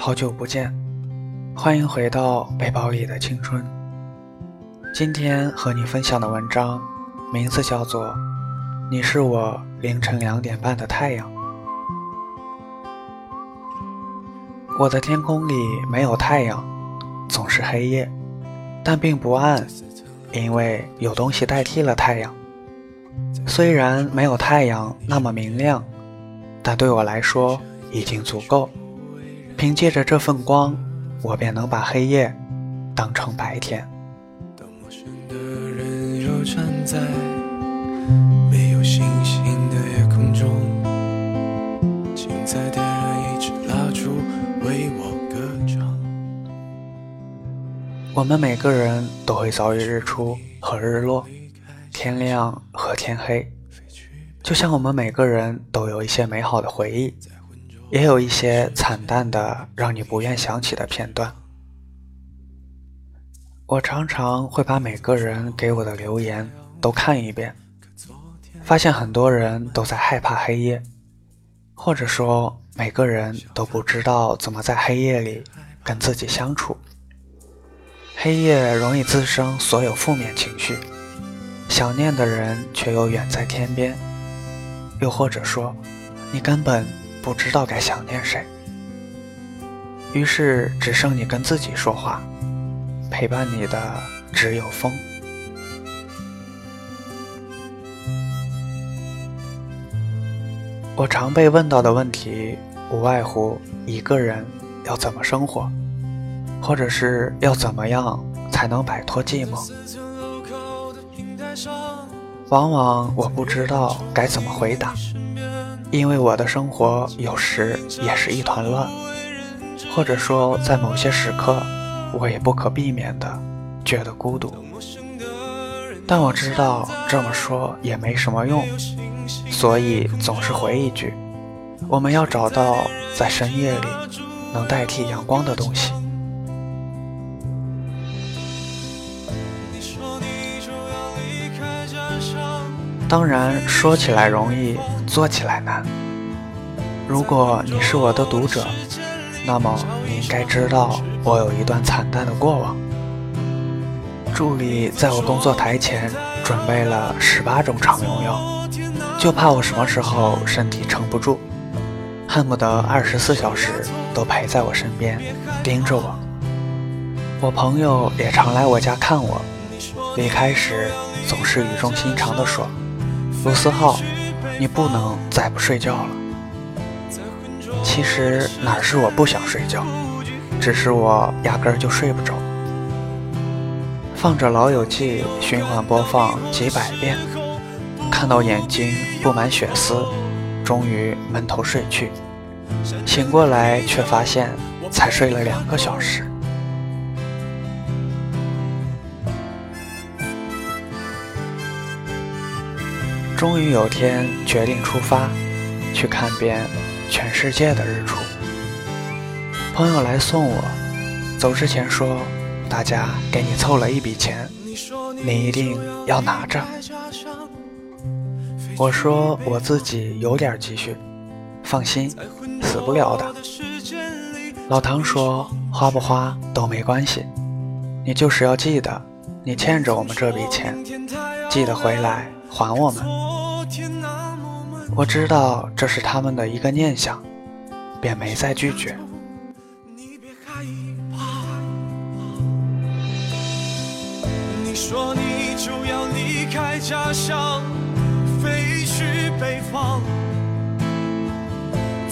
好久不见，欢迎回到背包里的青春。今天和你分享的文章名字叫做《你是我凌晨两点半的太阳》。我的天空里没有太阳，总是黑夜，但并不暗，因为有东西代替了太阳。虽然没有太阳那么明亮，但对我来说已经足够。凭借着这份光，我便能把黑夜当成白天。我们每个人都会遭遇日出和日落，天亮和天黑，就像我们每个人都有一些美好的回忆。也有一些惨淡的，让你不愿想起的片段。我常常会把每个人给我的留言都看一遍，发现很多人都在害怕黑夜，或者说每个人都不知道怎么在黑夜里跟自己相处。黑夜容易滋生所有负面情绪，想念的人却又远在天边，又或者说，你根本。不知道该想念谁，于是只剩你跟自己说话，陪伴你的只有风。我常被问到的问题，无外乎一个人要怎么生活，或者是要怎么样才能摆脱寂寞。往往我不知道该怎么回答。因为我的生活有时也是一团乱，或者说在某些时刻，我也不可避免的觉得孤独。但我知道这么说也没什么用，所以总是回一句：我们要找到在深夜里能代替阳光的东西。当然，说起来容易，做起来难。如果你是我的读者，那么你应该知道我有一段惨淡的过往。助理在我工作台前准备了十八种常用药，就怕我什么时候身体撑不住，恨不得二十四小时都陪在我身边，盯着我。我朋友也常来我家看我，离开时总是语重心长地说。卢思浩，你不能再不睡觉了。其实哪是我不想睡觉，只是我压根儿就睡不着。放着《老友记》循环播放几百遍，看到眼睛布满血丝，终于闷头睡去。醒过来却发现才睡了两个小时。终于有天决定出发，去看遍全世界的日出。朋友来送我，走之前说：“大家给你凑了一笔钱，你一定要拿着。”我说：“我自己有点积蓄，放心，死不了的。”老唐说：“花不花都没关系，你就是要记得，你欠着我们这笔钱，记得回来还我们。”我知道这是他们的一个念想，便没再拒绝。你别害怕，你说你就要离开家乡，飞去北方，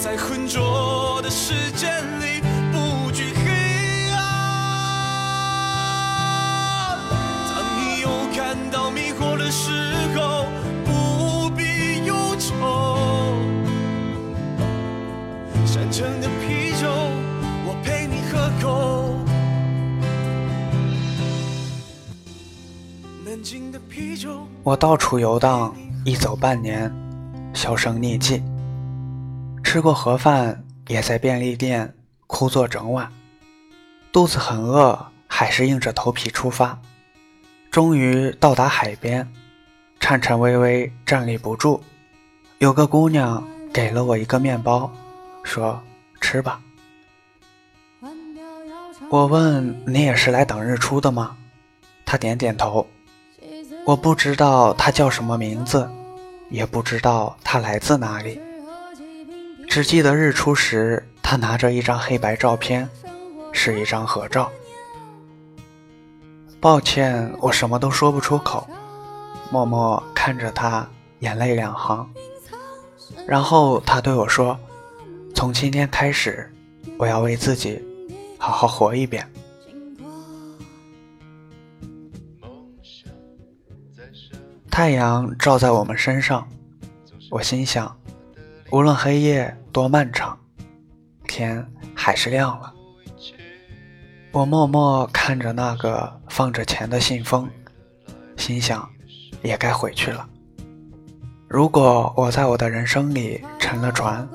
在浑浊的时间里不惧黑暗。当你又感到迷惑的时候。的啤酒，我陪你喝够。我到处游荡，一走半年，销声匿迹。吃过盒饭，也在便利店枯坐整晚。肚子很饿，还是硬着头皮出发。终于到达海边，颤颤巍巍站立不住。有个姑娘给了我一个面包。说：“吃吧。”我问你也是来等日出的吗？他点点头。我不知道他叫什么名字，也不知道他来自哪里，只记得日出时他拿着一张黑白照片，是一张合照。抱歉，我什么都说不出口，默默看着他，眼泪两行。然后他对我说：“从今天开始，我要为自己好好活一遍。”太阳照在我们身上，我心想，无论黑夜多漫长，天还是亮了。我默默看着那个放着钱的信封，心想，也该回去了。如果我在我的人生里沉了船，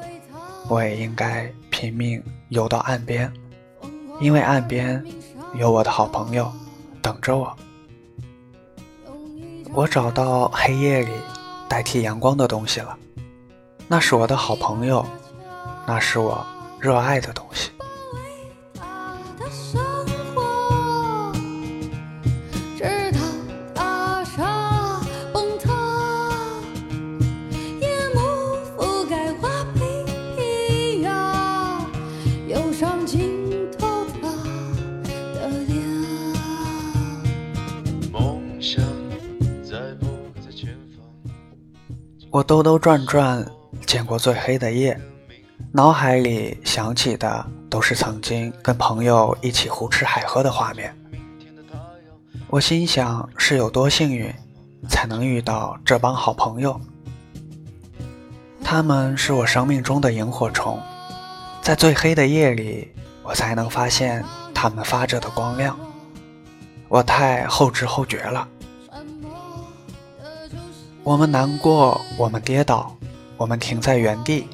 我也应该拼命游到岸边，因为岸边有我的好朋友等着我。我找到黑夜里代替阳光的东西了，那是我的好朋友，那是我热爱的东西。我兜兜转转，见过最黑的夜，脑海里想起的都是曾经跟朋友一起胡吃海喝的画面。我心想是有多幸运，才能遇到这帮好朋友。他们是我生命中的萤火虫，在最黑的夜里，我才能发现他们发着的光亮。我太后知后觉了。我们难过，我们跌倒，我们停在原地，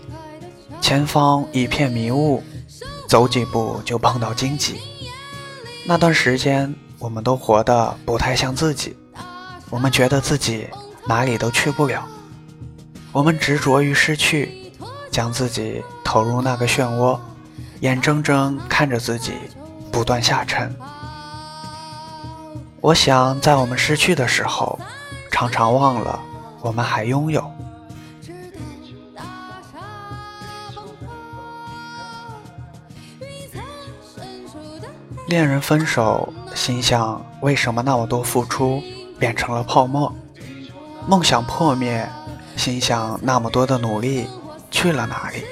前方一片迷雾，走几步就碰到荆棘。那段时间，我们都活得不太像自己，我们觉得自己哪里都去不了，我们执着于失去，将自己投入那个漩涡，眼睁睁看着自己不断下沉。我想，在我们失去的时候，常常忘了。我们还拥有。恋人分手，心想为什么那么多付出变成了泡沫？梦想破灭，心想那么多的努力去了哪里？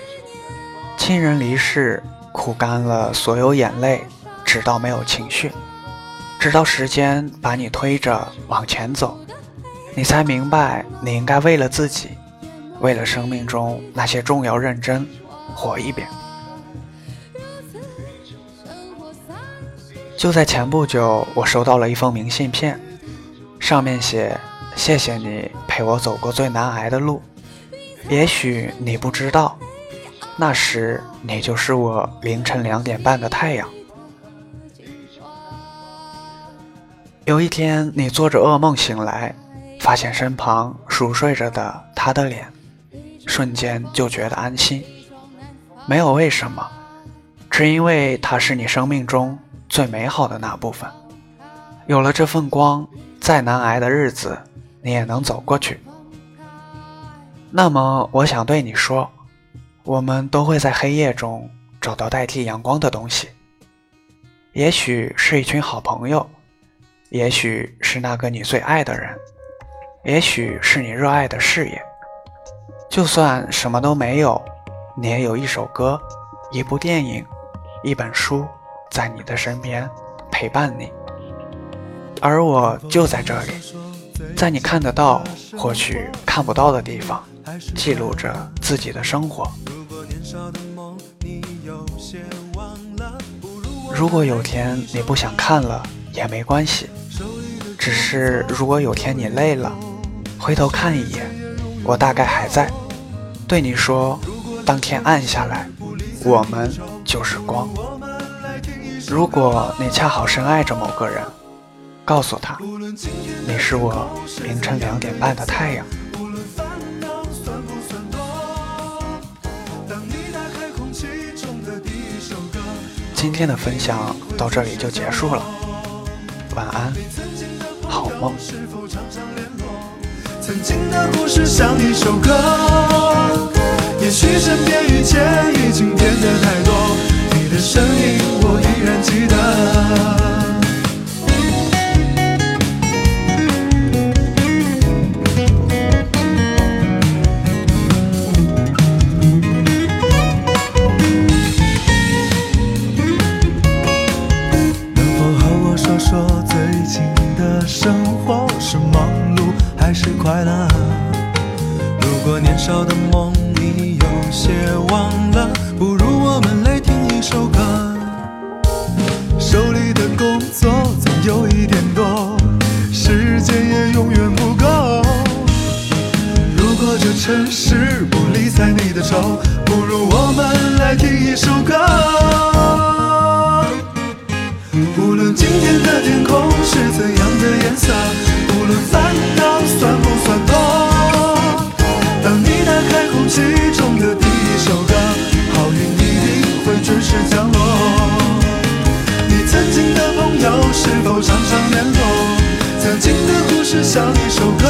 亲人离世，哭干了所有眼泪，直到没有情绪，直到时间把你推着往前走。你才明白，你应该为了自己，为了生命中那些重要认真，活一遍。就在前不久，我收到了一封明信片，上面写：“谢谢你陪我走过最难挨的路。也许你不知道，那时你就是我凌晨两点半的太阳。有一天，你做着噩梦醒来。”发现身旁熟睡着的他的脸，瞬间就觉得安心。没有为什么，只因为他是你生命中最美好的那部分。有了这份光，再难挨的日子你也能走过去。那么，我想对你说，我们都会在黑夜中找到代替阳光的东西。也许是一群好朋友，也许是那个你最爱的人。也许是你热爱的事业，就算什么都没有，你也有一首歌、一部电影、一本书在你的身边陪伴你，而我就在这里，在你看得到或许看不到的地方，记录着自己的生活。如果有天你不想看了也没关系，只是如果有天你累了。回头看一眼，我大概还在，对你说：当天暗下来，我们就是光。如果你恰好深爱着某个人，告诉他，你是我凌晨两点半的太阳。今天的分享到这里就结束了。晚安，好梦。曾经的故事像一首歌，也许身边遇见已经变得太多，你的声音我依然记得。能否和我说说最近的生活？什么还是快乐。如果年少的梦你有些忘了，不如我们来听一首歌。手里的工作总有一点多，时间也永远不够。如果这城市不理睬你的愁，不如我们来听一首歌。无论今天的天空是怎样的颜色。是像一首歌。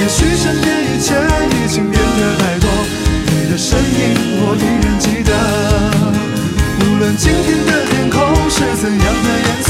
也许身边一切已经变得太多，你的身影我依然记得。无论今天的天空是怎样的颜色，